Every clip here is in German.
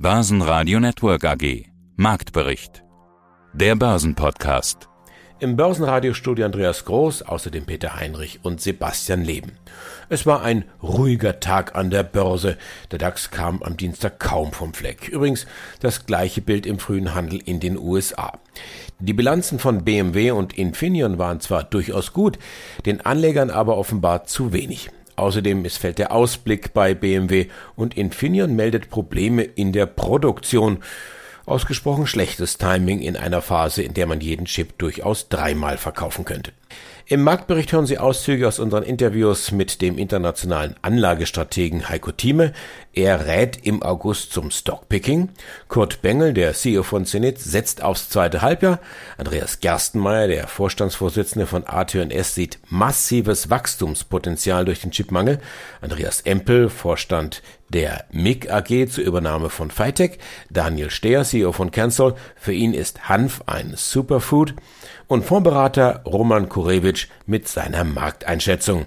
Börsenradio Network AG. Marktbericht. Der Börsenpodcast. Im Börsenradiostudio Andreas Groß, außerdem Peter Heinrich und Sebastian Leben. Es war ein ruhiger Tag an der Börse. Der DAX kam am Dienstag kaum vom Fleck. Übrigens das gleiche Bild im frühen Handel in den USA. Die Bilanzen von BMW und Infineon waren zwar durchaus gut, den Anlegern aber offenbar zu wenig. Außerdem missfällt der Ausblick bei BMW und Infineon meldet Probleme in der Produktion. Ausgesprochen schlechtes Timing in einer Phase, in der man jeden Chip durchaus dreimal verkaufen könnte. Im Marktbericht hören Sie Auszüge aus unseren Interviews mit dem internationalen Anlagestrategen Heiko Thieme. Er rät im August zum Stockpicking. Kurt Bengel, der CEO von Zenit, setzt aufs zweite Halbjahr. Andreas Gerstenmeier, der Vorstandsvorsitzende von AT&S, sieht massives Wachstumspotenzial durch den Chipmangel. Andreas Empel, Vorstand der MIG AG zur Übernahme von Fitech. Daniel Steher, CEO von Cancel. Für ihn ist Hanf ein Superfood und Fondsberater Roman Kurewitsch mit seiner Markteinschätzung.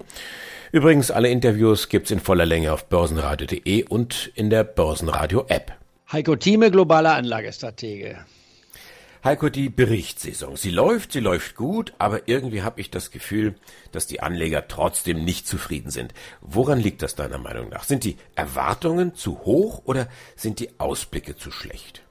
Übrigens, alle Interviews gibt's in voller Länge auf börsenradio.de und in der Börsenradio-App. Heiko Thieme, globaler Anlagestratege. Heiko, die Berichtssaison. Sie läuft, sie läuft gut, aber irgendwie habe ich das Gefühl, dass die Anleger trotzdem nicht zufrieden sind. Woran liegt das deiner Meinung nach? Sind die Erwartungen zu hoch oder sind die Ausblicke zu schlecht?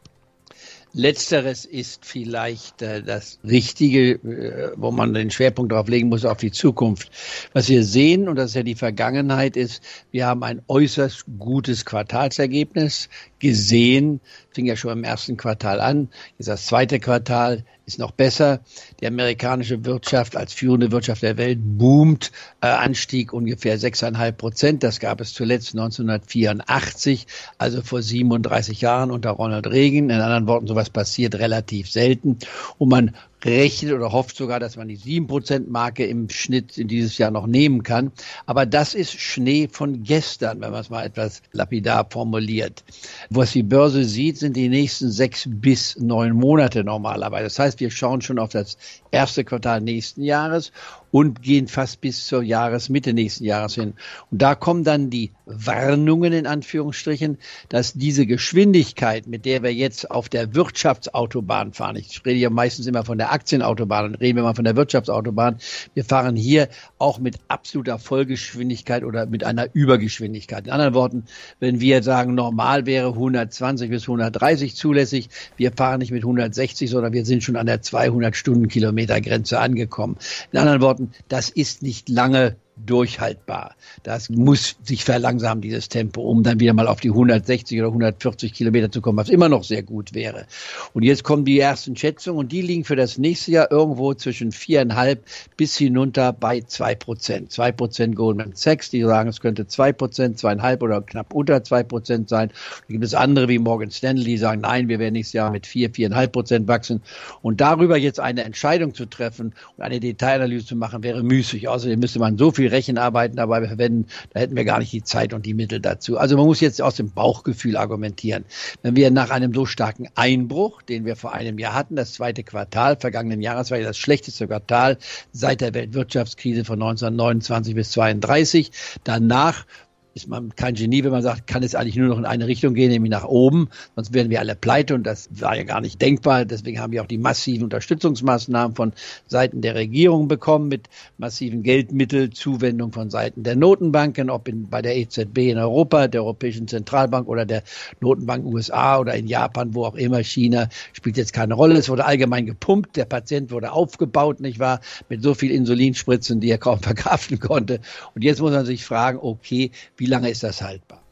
Letzteres ist vielleicht äh, das Richtige, äh, wo man den Schwerpunkt darauf legen muss, auf die Zukunft. Was wir sehen, und das ist ja die Vergangenheit, ist, wir haben ein äußerst gutes Quartalsergebnis gesehen, fing ja schon im ersten Quartal an, jetzt das zweite Quartal ist noch besser. Die amerikanische Wirtschaft als führende Wirtschaft der Welt boomt, äh, Anstieg ungefähr 6,5 Prozent. Das gab es zuletzt 1984, also vor 37 Jahren unter Ronald Reagan. In anderen Worten, sowas passiert relativ selten. Und man rechnet oder hofft sogar, dass man die 7%-Marke im Schnitt in dieses Jahr noch nehmen kann. Aber das ist Schnee von gestern, wenn man es mal etwas lapidar formuliert. Was die Börse sieht, sind die nächsten sechs bis neun Monate normalerweise. Das heißt, wir schauen schon auf das erste Quartal nächsten Jahres und gehen fast bis zur Jahresmitte nächsten Jahres hin. Und da kommen dann die Warnungen in Anführungsstrichen, dass diese Geschwindigkeit, mit der wir jetzt auf der Wirtschaftsautobahn fahren, ich rede ja meistens immer von der Aktienautobahn reden wir mal von der Wirtschaftsautobahn, wir fahren hier auch mit absoluter Vollgeschwindigkeit oder mit einer Übergeschwindigkeit. In anderen Worten, wenn wir sagen, normal wäre 120 bis 130 zulässig, wir fahren nicht mit 160, sondern wir sind schon an der 200 Stundenkilometer Grenze angekommen. In anderen Worten, das ist nicht lange durchhaltbar. Das muss sich verlangsamen, dieses Tempo, um dann wieder mal auf die 160 oder 140 Kilometer zu kommen, was immer noch sehr gut wäre. Und jetzt kommen die ersten Schätzungen und die liegen für das nächste Jahr irgendwo zwischen viereinhalb bis hinunter bei zwei Prozent. Zwei Prozent Goldman Sachs, die sagen, es könnte zwei Prozent, zweieinhalb oder knapp unter zwei Prozent sein. Da gibt es andere wie Morgan Stanley, die sagen, nein, wir werden nächstes Jahr mit vier, viereinhalb Prozent wachsen. Und darüber jetzt eine Entscheidung zu treffen und eine Detailanalyse zu machen, wäre müßig. Außerdem müsste man so viel Rechenarbeiten dabei verwenden, da hätten wir gar nicht die Zeit und die Mittel dazu. Also man muss jetzt aus dem Bauchgefühl argumentieren. Wenn wir nach einem so starken Einbruch, den wir vor einem Jahr hatten, das zweite Quartal vergangenen Jahres war ja das schlechteste Quartal seit der Weltwirtschaftskrise von 1929 bis 32, danach ist man kein Genie, wenn man sagt, kann es eigentlich nur noch in eine Richtung gehen, nämlich nach oben. Sonst wären wir alle pleite und das war ja gar nicht denkbar. Deswegen haben wir auch die massiven Unterstützungsmaßnahmen von Seiten der Regierung bekommen mit massiven Geldmittelzuwendungen von Seiten der Notenbanken, ob in, bei der EZB in Europa, der Europäischen Zentralbank oder der Notenbank USA oder in Japan, wo auch immer, China, spielt jetzt keine Rolle. Es wurde allgemein gepumpt, der Patient wurde aufgebaut, nicht wahr, mit so viel Insulinspritzen, die er kaum verkraften konnte. Und jetzt muss man sich fragen, okay, wie lange ist das haltbar?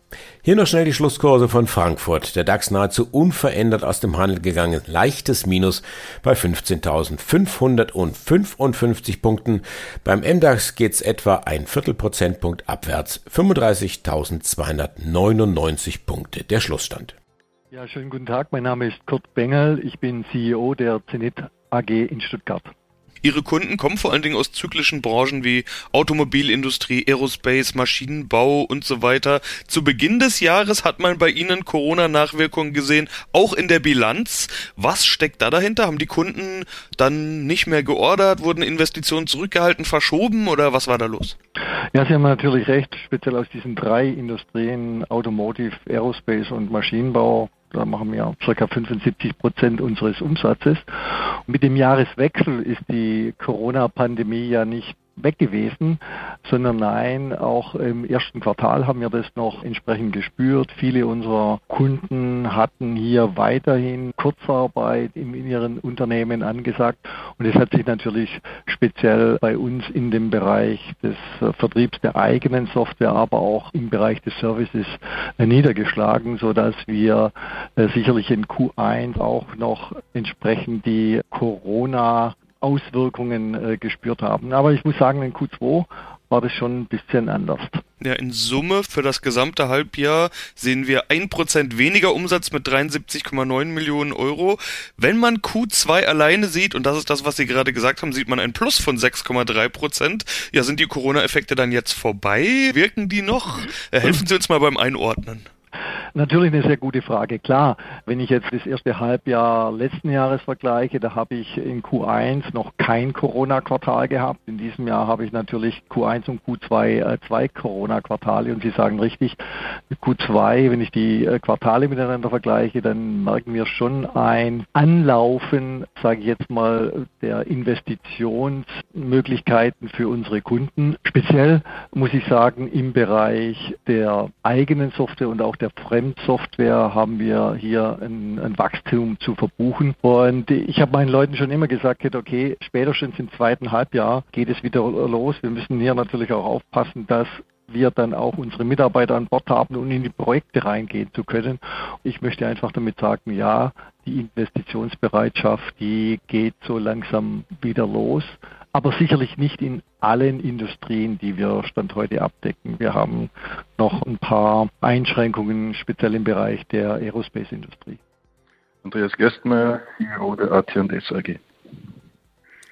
Hier noch schnell die Schlusskurse von Frankfurt. Der DAX nahezu unverändert aus dem Handel gegangen. Leichtes Minus bei 15.555 Punkten. Beim MDAX geht's etwa ein Viertelprozentpunkt abwärts. 35.299 Punkte. Der Schlussstand. Ja, schönen guten Tag. Mein Name ist Kurt Bengel. Ich bin CEO der Zenit AG in Stuttgart. Ihre Kunden kommen vor allen Dingen aus zyklischen Branchen wie Automobilindustrie, Aerospace, Maschinenbau und so weiter. Zu Beginn des Jahres hat man bei Ihnen Corona-Nachwirkungen gesehen, auch in der Bilanz. Was steckt da dahinter? Haben die Kunden dann nicht mehr geordert, wurden Investitionen zurückgehalten, verschoben oder was war da los? Ja, Sie haben natürlich recht, speziell aus diesen drei Industrien, Automotive, Aerospace und Maschinenbau, Da machen wir ca. 75 Prozent unseres Umsatzes. Mit dem Jahreswechsel ist die Corona-Pandemie ja nicht weg gewesen, sondern nein, auch im ersten Quartal haben wir das noch entsprechend gespürt. Viele unserer Kunden hatten hier weiterhin Kurzarbeit in ihren Unternehmen angesagt und es hat sich natürlich speziell bei uns in dem Bereich des Vertriebs der eigenen Software, aber auch im Bereich des Services niedergeschlagen, so dass wir äh, sicherlich in Q1 auch noch entsprechend die Corona Auswirkungen äh, gespürt haben. Aber ich muss sagen, in Q2 war das schon ein bisschen anders. Ja, in Summe für das gesamte Halbjahr sehen wir ein Prozent weniger Umsatz mit 73,9 Millionen Euro. Wenn man Q2 alleine sieht, und das ist das, was Sie gerade gesagt haben, sieht man ein Plus von 6,3 Prozent. Ja, sind die Corona-Effekte dann jetzt vorbei? Wirken die noch? Äh, helfen Sie uns mal beim Einordnen. Natürlich eine sehr gute Frage. Klar, wenn ich jetzt das erste Halbjahr letzten Jahres vergleiche, da habe ich in Q1 noch kein Corona-Quartal gehabt. In diesem Jahr habe ich natürlich Q1 und Q2 äh, zwei Corona-Quartale und Sie sagen richtig, Q2, wenn ich die äh, Quartale miteinander vergleiche, dann merken wir schon ein Anlaufen, sage ich jetzt mal, der Investitionsmöglichkeiten für unsere Kunden. Speziell muss ich sagen, im Bereich der eigenen Software und auch der Fremdsoftware haben wir hier ein, ein Wachstum zu verbuchen. Und ich habe meinen Leuten schon immer gesagt, okay, spätestens im zweiten Halbjahr geht es wieder los. Wir müssen hier natürlich auch aufpassen, dass wir dann auch unsere Mitarbeiter an Bord haben, um in die Projekte reingehen zu können. Ich möchte einfach damit sagen, ja, die Investitionsbereitschaft, die geht so langsam wieder los aber sicherlich nicht in allen Industrien, die wir Stand heute abdecken. Wir haben noch ein paar Einschränkungen, speziell im Bereich der Aerospace-Industrie. Andreas Gerstmeier, CEO der AT&S AG.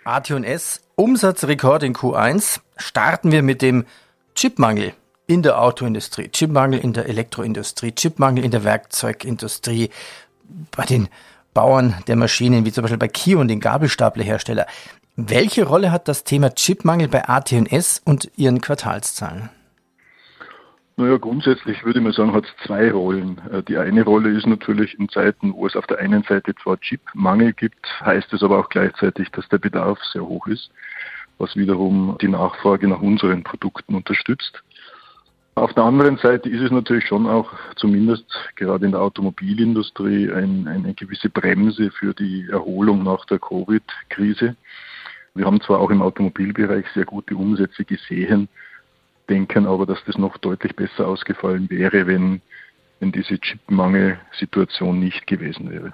AT&S, Umsatzrekord in Q1. Starten wir mit dem Chipmangel in der Autoindustrie, Chipmangel in der Elektroindustrie, Chipmangel in der Werkzeugindustrie, bei den Bauern der Maschinen, wie zum Beispiel bei Kia und den Gabelstaplerhersteller. Welche Rolle hat das Thema Chipmangel bei AT&S und Ihren Quartalszahlen? Naja, grundsätzlich würde ich mal sagen, hat es zwei Rollen. Äh, die eine Rolle ist natürlich in Zeiten, wo es auf der einen Seite zwar Chipmangel gibt, heißt es aber auch gleichzeitig, dass der Bedarf sehr hoch ist, was wiederum die Nachfrage nach unseren Produkten unterstützt. Auf der anderen Seite ist es natürlich schon auch, zumindest gerade in der Automobilindustrie, ein, eine gewisse Bremse für die Erholung nach der Covid-Krise. Wir haben zwar auch im Automobilbereich sehr gute Umsätze gesehen, denken aber, dass das noch deutlich besser ausgefallen wäre, wenn, wenn diese Chipmangel-Situation nicht gewesen wäre.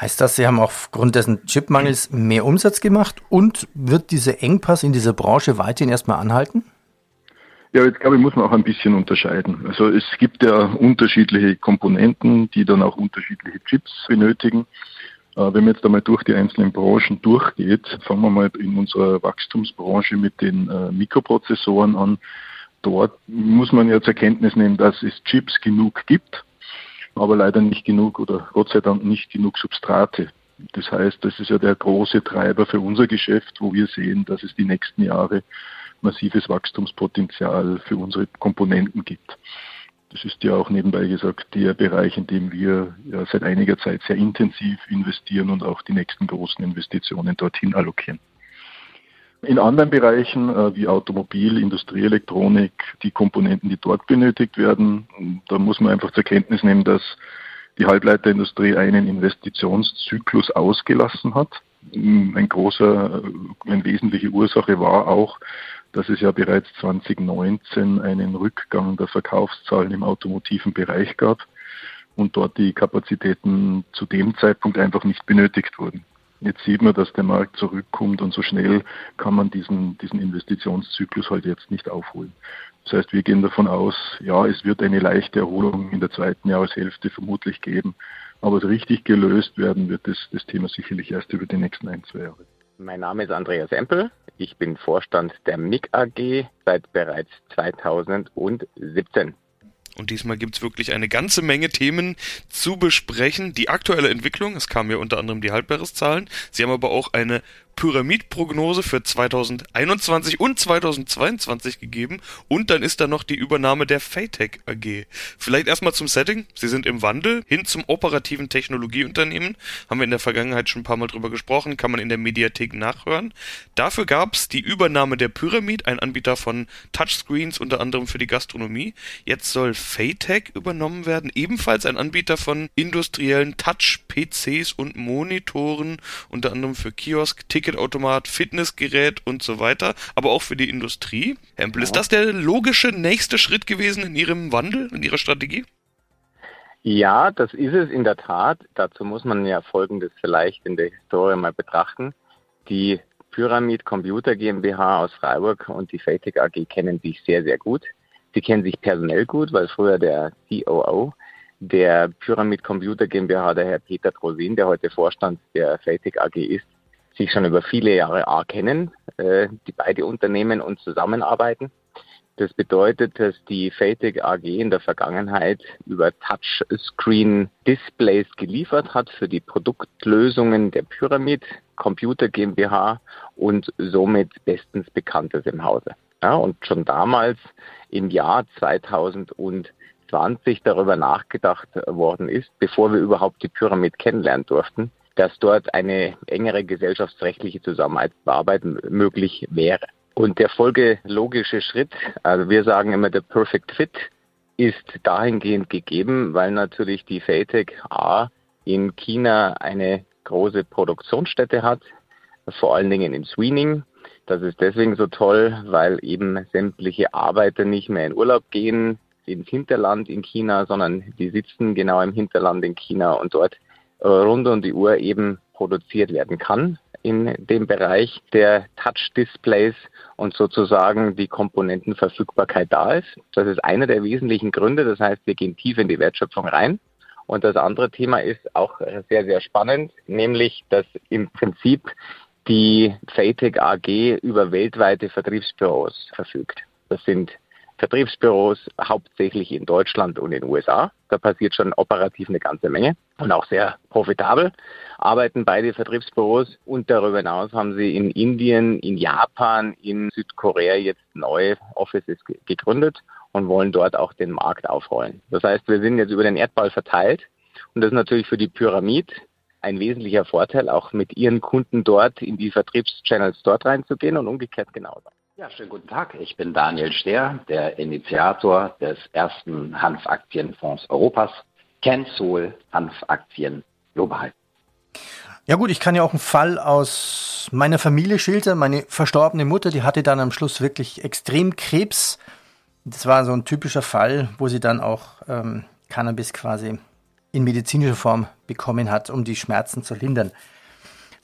Heißt das, Sie haben aufgrund dessen Chipmangels mehr Umsatz gemacht und wird dieser Engpass in dieser Branche weiterhin erstmal anhalten? Ja, jetzt glaube ich, muss man auch ein bisschen unterscheiden. Also es gibt ja unterschiedliche Komponenten, die dann auch unterschiedliche Chips benötigen. Äh, wenn man jetzt einmal durch die einzelnen Branchen durchgeht, fangen wir mal in unserer Wachstumsbranche mit den äh, Mikroprozessoren an. Dort muss man ja zur Kenntnis nehmen, dass es Chips genug gibt, aber leider nicht genug oder Gott sei Dank nicht genug Substrate. Das heißt, das ist ja der große Treiber für unser Geschäft, wo wir sehen, dass es die nächsten Jahre massives Wachstumspotenzial für unsere Komponenten gibt. Das ist ja auch nebenbei gesagt der Bereich, in dem wir ja seit einiger Zeit sehr intensiv investieren und auch die nächsten großen Investitionen dorthin allokieren. In anderen Bereichen äh, wie Automobil, Industrieelektronik, die Komponenten, die dort benötigt werden, da muss man einfach zur Kenntnis nehmen, dass die Halbleiterindustrie einen Investitionszyklus ausgelassen hat. Ein großer, äh, eine wesentliche Ursache war auch, dass es ja bereits 2019 einen Rückgang der Verkaufszahlen im automotiven Bereich gab und dort die Kapazitäten zu dem Zeitpunkt einfach nicht benötigt wurden. Jetzt sieht man, dass der Markt zurückkommt und so schnell kann man diesen, diesen Investitionszyklus halt jetzt nicht aufholen. Das heißt, wir gehen davon aus, ja, es wird eine leichte Erholung in der zweiten Jahreshälfte vermutlich geben, aber richtig gelöst werden wird das, das Thema sicherlich erst über die nächsten ein, zwei Jahre. Mein Name ist Andreas Empel. Ich bin Vorstand der MIG AG seit bereits 2017. Und diesmal gibt es wirklich eine ganze Menge Themen zu besprechen. Die aktuelle Entwicklung, es kamen ja unter anderem die Halbjahreszahlen. Sie haben aber auch eine Pyramidprognose für 2021 und 2022 gegeben und dann ist da noch die Übernahme der Faytech AG. Vielleicht erstmal zum Setting. Sie sind im Wandel hin zum operativen Technologieunternehmen. Haben wir in der Vergangenheit schon ein paar Mal drüber gesprochen, kann man in der Mediathek nachhören. Dafür gab es die Übernahme der Pyramid, ein Anbieter von Touchscreens, unter anderem für die Gastronomie. Jetzt soll Faytech übernommen werden, ebenfalls ein Anbieter von industriellen Touch-PCs und Monitoren, unter anderem für Kiosk, Ticketautomat, Fitnessgerät und so weiter, aber auch für die Industrie. Herr Empel, ist das der logische nächste Schritt gewesen in Ihrem Wandel, in Ihrer Strategie? Ja, das ist es in der Tat. Dazu muss man ja Folgendes vielleicht in der Historie mal betrachten. Die Pyramid Computer GmbH aus Freiburg und die Fatec AG kennen sich sehr, sehr gut. Sie kennen sich personell gut, weil früher der COO der Pyramid Computer GmbH, der Herr Peter Trosin, der heute Vorstand der Fatec AG ist, sich schon über viele Jahre A kennen, äh, die beide Unternehmen und zusammenarbeiten. Das bedeutet, dass die Fatec AG in der Vergangenheit über Touchscreen-Displays geliefert hat für die Produktlösungen der Pyramid Computer GmbH und somit bestens bekannt ist im Hause. Ja, und schon damals im Jahr 2020 darüber nachgedacht worden ist, bevor wir überhaupt die Pyramid kennenlernen durften, dass dort eine engere gesellschaftsrechtliche Zusammenarbeit möglich wäre. Und der folgelogische Schritt, also wir sagen immer der Perfect Fit, ist dahingehend gegeben, weil natürlich die FATEC A in China eine große Produktionsstätte hat, vor allen Dingen in Sweening. Das ist deswegen so toll, weil eben sämtliche Arbeiter nicht mehr in Urlaub gehen ins Hinterland in China, sondern die sitzen genau im Hinterland in China und dort rund um die Uhr eben produziert werden kann in dem Bereich der Touch-Displays und sozusagen die Komponentenverfügbarkeit da ist. Das ist einer der wesentlichen Gründe. Das heißt, wir gehen tief in die Wertschöpfung rein. Und das andere Thema ist auch sehr, sehr spannend, nämlich, dass im Prinzip die FATEC AG über weltweite Vertriebsbüros verfügt. Das sind Vertriebsbüros hauptsächlich in Deutschland und in den USA. Da passiert schon operativ eine ganze Menge und auch sehr profitabel arbeiten beide Vertriebsbüros und darüber hinaus haben sie in Indien, in Japan, in Südkorea jetzt neue Offices gegründet und wollen dort auch den Markt aufrollen. Das heißt, wir sind jetzt über den Erdball verteilt und das ist natürlich für die Pyramid ein wesentlicher Vorteil, auch mit ihren Kunden dort in die Vertriebschannels dort reinzugehen und umgekehrt genauso. Ja, schönen guten Tag. Ich bin Daniel Stehr, der Initiator des ersten Hanfaktienfonds Europas, Cansol Hanfaktien Global. Ja gut, ich kann ja auch einen Fall aus meiner Familie schildern. Meine verstorbene Mutter, die hatte dann am Schluss wirklich extrem Krebs. Das war so ein typischer Fall, wo sie dann auch ähm, Cannabis quasi in medizinischer Form bekommen hat, um die Schmerzen zu lindern.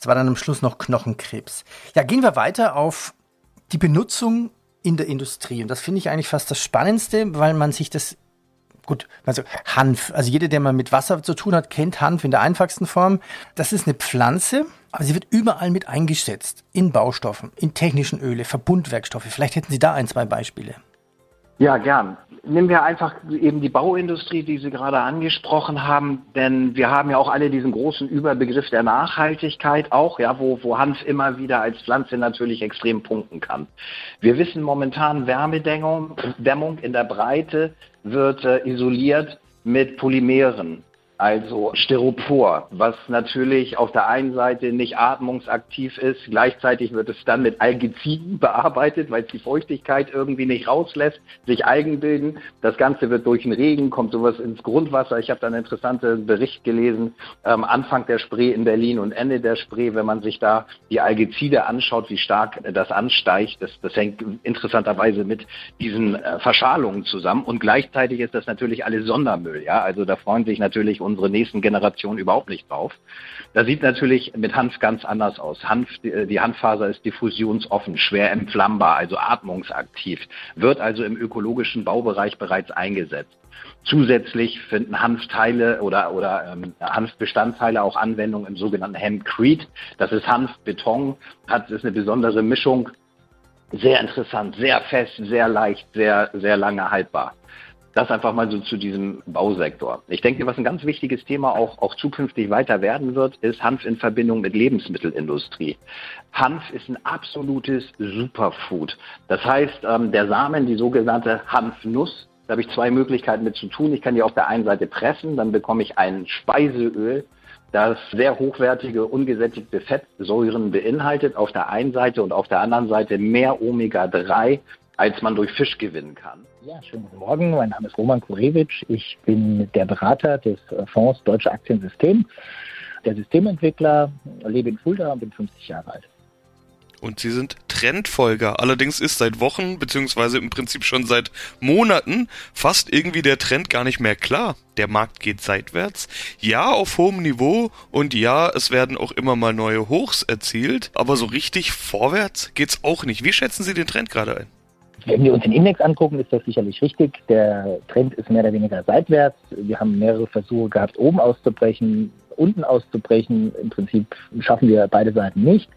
Es war dann am Schluss noch Knochenkrebs. Ja, gehen wir weiter auf die Benutzung in der Industrie. Und das finde ich eigentlich fast das Spannendste, weil man sich das gut, also Hanf, also jeder, der mal mit Wasser zu tun hat, kennt Hanf in der einfachsten Form. Das ist eine Pflanze, aber sie wird überall mit eingesetzt. In Baustoffen, in technischen Öle, Verbundwerkstoffe. Vielleicht hätten Sie da ein, zwei Beispiele. Ja, gern. Nehmen wir einfach eben die Bauindustrie, die Sie gerade angesprochen haben, denn wir haben ja auch alle diesen großen Überbegriff der Nachhaltigkeit auch, ja, wo, wo Hanf immer wieder als Pflanze natürlich extrem punkten kann. Wir wissen momentan Wärmedämmung Dämmung in der Breite wird äh, isoliert mit Polymeren also Styropor, was natürlich auf der einen Seite nicht atmungsaktiv ist, gleichzeitig wird es dann mit Algiziden bearbeitet, weil es die Feuchtigkeit irgendwie nicht rauslässt, sich Algen bilden. Das Ganze wird durch den Regen, kommt sowas ins Grundwasser. Ich habe da einen interessanten Bericht gelesen, ähm, Anfang der Spree in Berlin und Ende der Spree, wenn man sich da die Algizide anschaut, wie stark das ansteigt. Das, das hängt interessanterweise mit diesen äh, Verschalungen zusammen und gleichzeitig ist das natürlich alles Sondermüll. Ja, also da freuen sich natürlich unsere nächsten Generationen überhaupt nicht drauf. Da sieht natürlich mit Hanf ganz anders aus. Hanf, die Hanffaser ist diffusionsoffen, schwer entflammbar, also atmungsaktiv, wird also im ökologischen Baubereich bereits eingesetzt. Zusätzlich finden Hanfteile oder, oder ähm, Hanfbestandteile auch Anwendung im sogenannten Hempcrete. Das ist Hanfbeton, hat ist eine besondere Mischung. Sehr interessant, sehr fest, sehr leicht, sehr, sehr lange haltbar. Das einfach mal so zu diesem Bausektor. Ich denke, was ein ganz wichtiges Thema auch, auch zukünftig weiter werden wird, ist Hanf in Verbindung mit Lebensmittelindustrie. Hanf ist ein absolutes Superfood. Das heißt, ähm, der Samen, die sogenannte Hanfnuss, da habe ich zwei Möglichkeiten mit zu tun. Ich kann die auf der einen Seite pressen, dann bekomme ich ein Speiseöl, das sehr hochwertige, ungesättigte Fettsäuren beinhaltet auf der einen Seite und auf der anderen Seite mehr Omega-3, als man durch Fisch gewinnen kann. Ja, schönen guten Morgen. Mein Name ist Roman Kurewitsch. Ich bin der Berater des Fonds Deutsche Aktiensystem, der Systementwickler, lebe in Fulda und bin 50 Jahre alt. Und sie sind Trendfolger. Allerdings ist seit Wochen, beziehungsweise im Prinzip schon seit Monaten, fast irgendwie der Trend gar nicht mehr klar. Der Markt geht seitwärts. Ja, auf hohem Niveau. Und ja, es werden auch immer mal neue Hochs erzielt. Aber so richtig vorwärts geht's auch nicht. Wie schätzen Sie den Trend gerade ein? Wenn wir uns den Index angucken, ist das sicherlich richtig. Der Trend ist mehr oder weniger seitwärts. Wir haben mehrere Versuche gehabt, oben auszubrechen, unten auszubrechen. Im Prinzip schaffen wir beide Seiten nicht.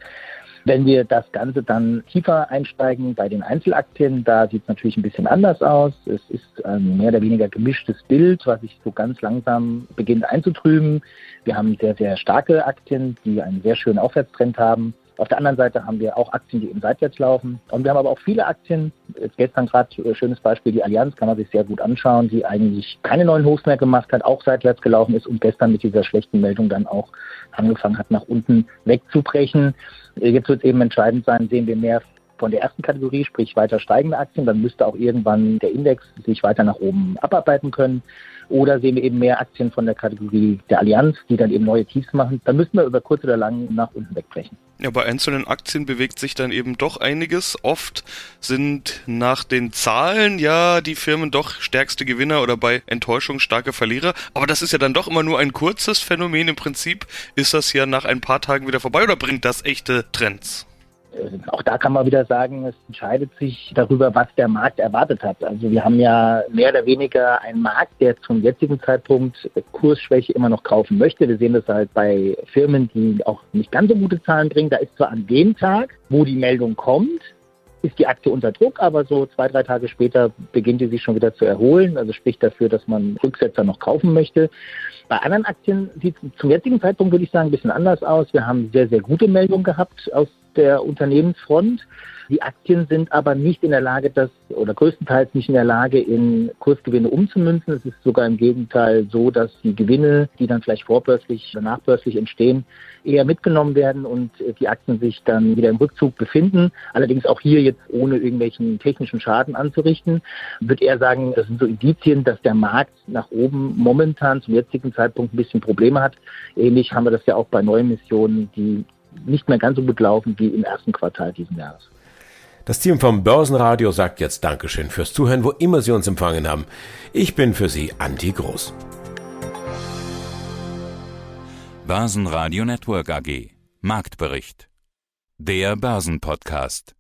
Wenn wir das Ganze dann tiefer einsteigen bei den Einzelaktien, da sieht es natürlich ein bisschen anders aus. Es ist ein mehr oder weniger gemischtes Bild, was sich so ganz langsam beginnt einzutrüben. Wir haben sehr, sehr starke Aktien, die einen sehr schönen Aufwärtstrend haben. Auf der anderen Seite haben wir auch Aktien, die eben seitwärts laufen. Und wir haben aber auch viele Aktien, jetzt gestern gerade äh, schönes Beispiel, die Allianz kann man sich sehr gut anschauen, die eigentlich keine neuen Hochs mehr gemacht hat, auch seitwärts gelaufen ist und gestern mit dieser schlechten Meldung dann auch angefangen hat, nach unten wegzubrechen. Äh, jetzt wird es eben entscheidend sein, sehen wir mehr von der ersten Kategorie, sprich weiter steigende Aktien, dann müsste auch irgendwann der Index sich weiter nach oben abarbeiten können. Oder sehen wir eben mehr Aktien von der Kategorie der Allianz, die dann eben neue Tiefs machen. Dann müssen wir über kurz oder lang nach unten wegbrechen. Ja, bei einzelnen Aktien bewegt sich dann eben doch einiges. Oft sind nach den Zahlen ja die Firmen doch stärkste Gewinner oder bei Enttäuschung starke Verlierer. Aber das ist ja dann doch immer nur ein kurzes Phänomen. Im Prinzip ist das ja nach ein paar Tagen wieder vorbei oder bringt das echte Trends? Auch da kann man wieder sagen, es entscheidet sich darüber, was der Markt erwartet hat. Also wir haben ja mehr oder weniger einen Markt, der zum jetzigen Zeitpunkt Kursschwäche immer noch kaufen möchte. Wir sehen das halt bei Firmen, die auch nicht ganz so gute Zahlen bringen. Da ist zwar an dem Tag, wo die Meldung kommt, ist die Aktie unter Druck, aber so zwei, drei Tage später beginnt die sich schon wieder zu erholen. Also spricht dafür, dass man Rücksetzer noch kaufen möchte. Bei anderen Aktien sieht es zum jetzigen Zeitpunkt, würde ich sagen, ein bisschen anders aus. Wir haben sehr, sehr gute Meldungen gehabt aus der Unternehmensfront. Die Aktien sind aber nicht in der Lage, das oder größtenteils nicht in der Lage, in Kursgewinne umzumünzen. Es ist sogar im Gegenteil so, dass die Gewinne, die dann vielleicht vorbörslich oder nachbörslich entstehen, eher mitgenommen werden und die Aktien sich dann wieder im Rückzug befinden. Allerdings auch hier jetzt ohne irgendwelchen technischen Schaden anzurichten, würde er sagen, das sind so Indizien, dass der Markt nach oben momentan zum jetzigen Zeitpunkt ein bisschen Probleme hat. Ähnlich haben wir das ja auch bei Neuemissionen, die nicht mehr ganz so gut laufen wie im ersten Quartal diesen Jahres. Das Team vom Börsenradio sagt jetzt Dankeschön fürs Zuhören, wo immer Sie uns empfangen haben. Ich bin für Sie Anti Groß. Börsenradio Network AG Marktbericht. Der Börsenpodcast.